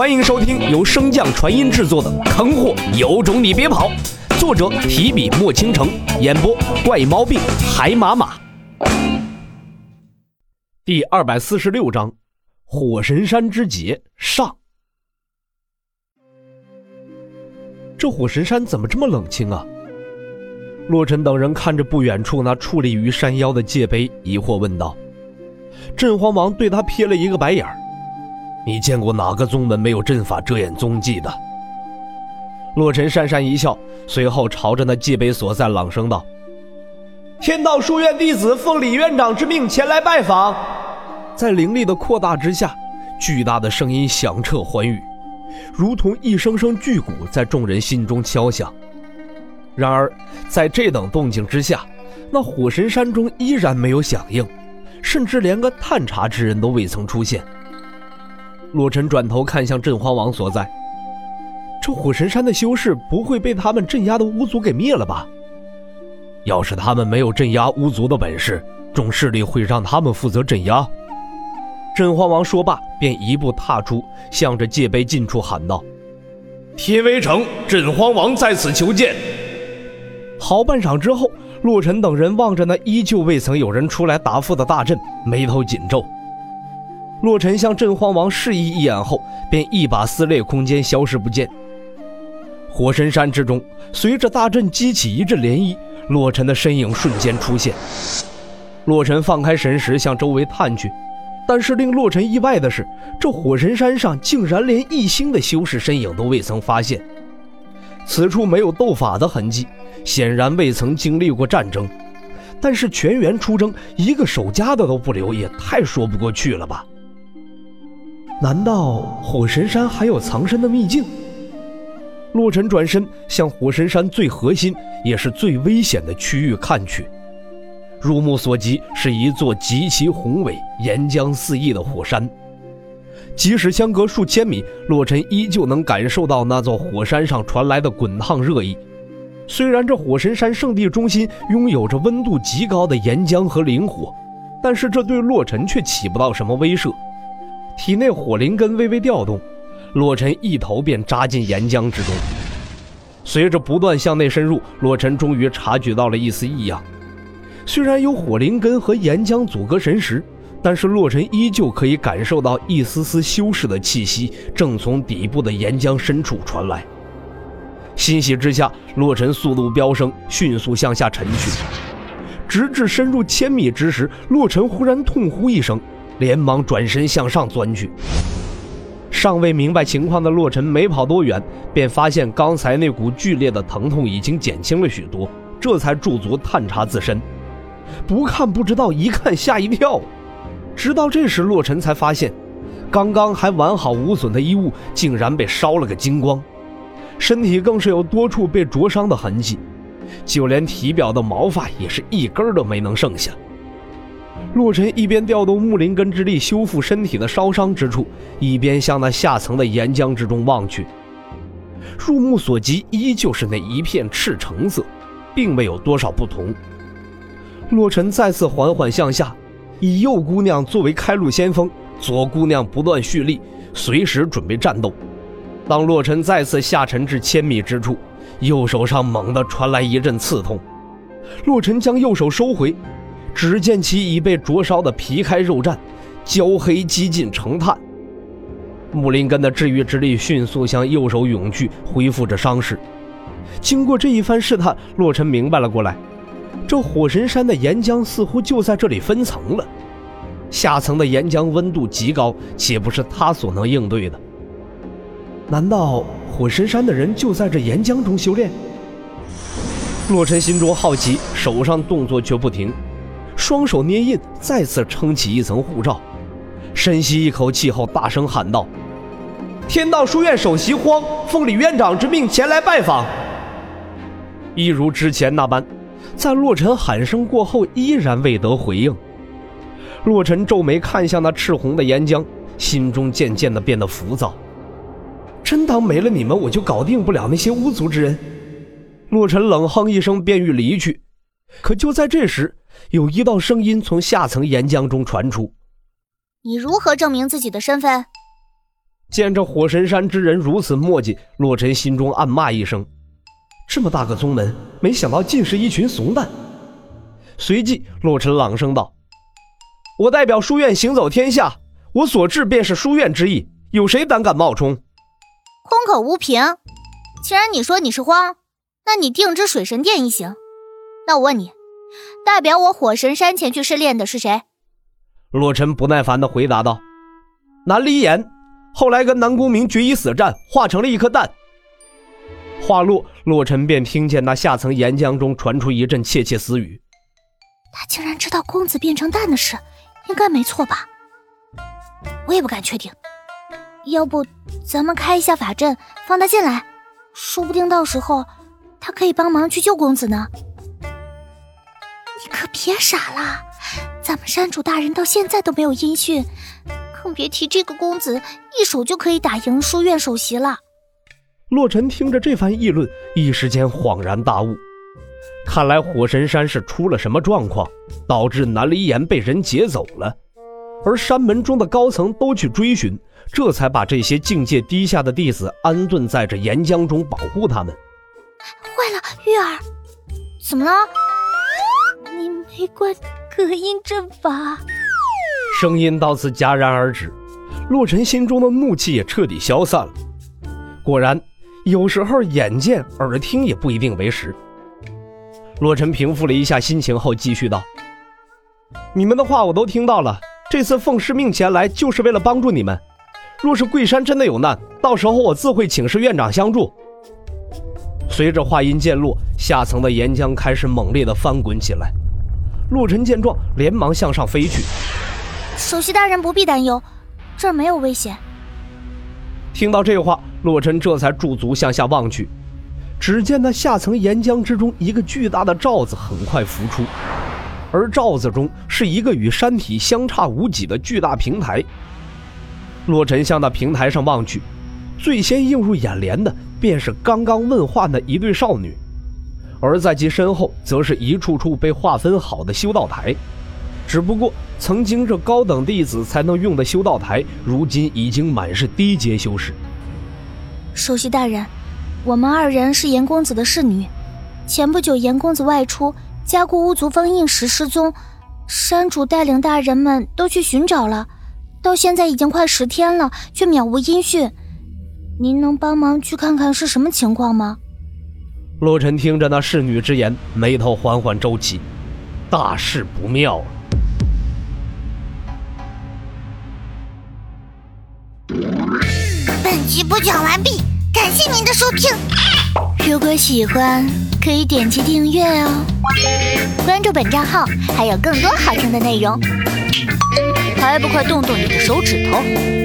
欢迎收听由升降传音制作的《坑货有种你别跑》，作者提笔墨倾城，演播怪毛病海马马。第二百四十六章，火神山之劫上。这火神山怎么这么冷清啊？洛尘等人看着不远处那矗立于山腰的界碑，疑惑问道。镇荒王对他瞥了一个白眼儿。你见过哪个宗门没有阵法遮掩踪迹的？洛尘讪讪一笑，随后朝着那界碑所在朗声道：“天道书院弟子奉李院长之命前来拜访。”在灵力的扩大之下，巨大的声音响彻寰宇，如同一声声巨鼓在众人心中敲响。然而，在这等动静之下，那火神山中依然没有响应，甚至连个探查之人都未曾出现。洛尘转头看向镇荒王所在，这火神山的修士不会被他们镇压的巫族给灭了吧？要是他们没有镇压巫族的本事，众势力会让他们负责镇压？镇荒王说罢，便一步踏出，向着界碑近处喊道：“天威城镇荒王在此求见。”好半晌之后，洛尘等人望着那依旧未曾有人出来答复的大阵，眉头紧皱。洛尘向镇荒王示意一眼后，便一把撕裂空间，消失不见。火神山之中，随着大阵激起一阵涟漪，洛尘的身影瞬间出现。洛尘放开神识向周围探去，但是令洛尘意外的是，这火神山上竟然连一星的修士身影都未曾发现。此处没有斗法的痕迹，显然未曾经历过战争。但是全员出征，一个守家的都不留，也太说不过去了吧？难道火神山还有藏身的秘境？洛尘转身向火神山最核心也是最危险的区域看去，入目所及是一座极其宏伟、岩浆四溢的火山。即使相隔数千米，洛尘依旧能感受到那座火山上传来的滚烫热意。虽然这火神山圣地中心拥有着温度极高的岩浆和灵火，但是这对洛尘却起不到什么威慑。体内火灵根微微调动，洛尘一头便扎进岩浆之中。随着不断向内深入，洛尘终于察觉到了一丝异样。虽然有火灵根和岩浆阻隔神识，但是洛尘依旧可以感受到一丝丝修士的气息正从底部的岩浆深处传来。欣喜之下，洛尘速度飙升，迅速向下沉去。直至深入千米之时，洛尘忽然痛呼一声。连忙转身向上钻去，尚未明白情况的洛尘没跑多远，便发现刚才那股剧烈的疼痛已经减轻了许多，这才驻足探查自身。不看不知道，一看吓一跳。直到这时，洛尘才发现，刚刚还完好无损的衣物竟然被烧了个精光，身体更是有多处被灼伤的痕迹，就连体表的毛发也是一根都没能剩下。洛尘一边调动木灵根之力修复身体的烧伤之处，一边向那下层的岩浆之中望去。入目所及，依旧是那一片赤橙色，并未有多少不同。洛尘再次缓缓向下，以右姑娘作为开路先锋，左姑娘不断蓄力，随时准备战斗。当洛尘再次下沉至千米之处，右手上猛地传来一阵刺痛，洛尘将右手收回。只见其已被灼烧的皮开肉绽，焦黑几近成炭。木灵根的治愈之力迅速向右手涌去，恢复着伤势。经过这一番试探，洛尘明白了过来：这火神山的岩浆似乎就在这里分层了。下层的岩浆温度极高，且不是他所能应对的。难道火神山的人就在这岩浆中修炼？洛尘心中好奇，手上动作却不停。双手捏印，再次撑起一层护罩，深吸一口气后，大声喊道：“天道书院首席荒奉李院长之命前来拜访。”一如之前那般，在洛尘喊声过后，依然未得回应。洛尘皱眉看向那赤红的岩浆，心中渐渐的变得浮躁。真当没了你们，我就搞定不了那些巫族之人？洛尘冷哼一声，便欲离去。可就在这时，有一道声音从下层岩浆中传出：“你如何证明自己的身份？”见这火神山之人如此墨迹，洛尘心中暗骂一声：“这么大个宗门，没想到竟是一群怂蛋。”随即，洛尘朗声道：“我代表书院行走天下，我所至便是书院之意，有谁胆敢冒充？”空口无凭。既然你说你是荒，那你定知水神殿一行。那我问你，代表我火神山前去试炼的是谁？洛尘不耐烦地回答道：“南离岩，后来跟南宫明决一死战，化成了一颗蛋。”话落，洛尘便听见那下层岩浆中传出一阵窃窃私语：“他竟然知道公子变成蛋的事，应该没错吧？我也不敢确定。要不，咱们开一下法阵，放他进来，说不定到时候他可以帮忙去救公子呢。别傻了。”咱们山主大人到现在都没有音讯，更别提这个公子一手就可以打赢书院首席了。洛尘听着这番议论，一时间恍然大悟，看来火神山是出了什么状况，导致南离岩被人劫走了，而山门中的高层都去追寻，这才把这些境界低下的弟子安顿在这岩浆中保护他们。坏了，玉儿，怎么了？没关。隔音阵法，声音到此戛然而止，洛尘心中的怒气也彻底消散了。果然，有时候眼见耳听也不一定为实。洛尘平复了一下心情后，继续道：“你们的话我都听到了，这次奉师命前来，就是为了帮助你们。若是贵山真的有难，到时候我自会请示院长相助。”随着话音渐落，下层的岩浆开始猛烈的翻滚起来。洛尘见状，连忙向上飞去。首席大人不必担忧，这儿没有危险。听到这话，洛尘这才驻足向下望去，只见那下层岩浆之中，一个巨大的罩子很快浮出，而罩子中是一个与山体相差无几的巨大平台。洛尘向那平台上望去，最先映入眼帘的便是刚刚问话的一对少女。而在其身后，则是一处处被划分好的修道台。只不过，曾经这高等弟子才能用的修道台，如今已经满是低阶修士。首席大人，我们二人是严公子的侍女。前不久，严公子外出，加固巫族封印时失踪，山主带领大人们都去寻找了，到现在已经快十天了，却渺无音讯。您能帮忙去看看是什么情况吗？洛尘听着那侍女之言，眉头缓缓皱起，大事不妙了本集播讲完毕，感谢您的收听。如果喜欢，可以点击订阅哦，关注本账号还有更多好听的内容。还不快动动你的手指头！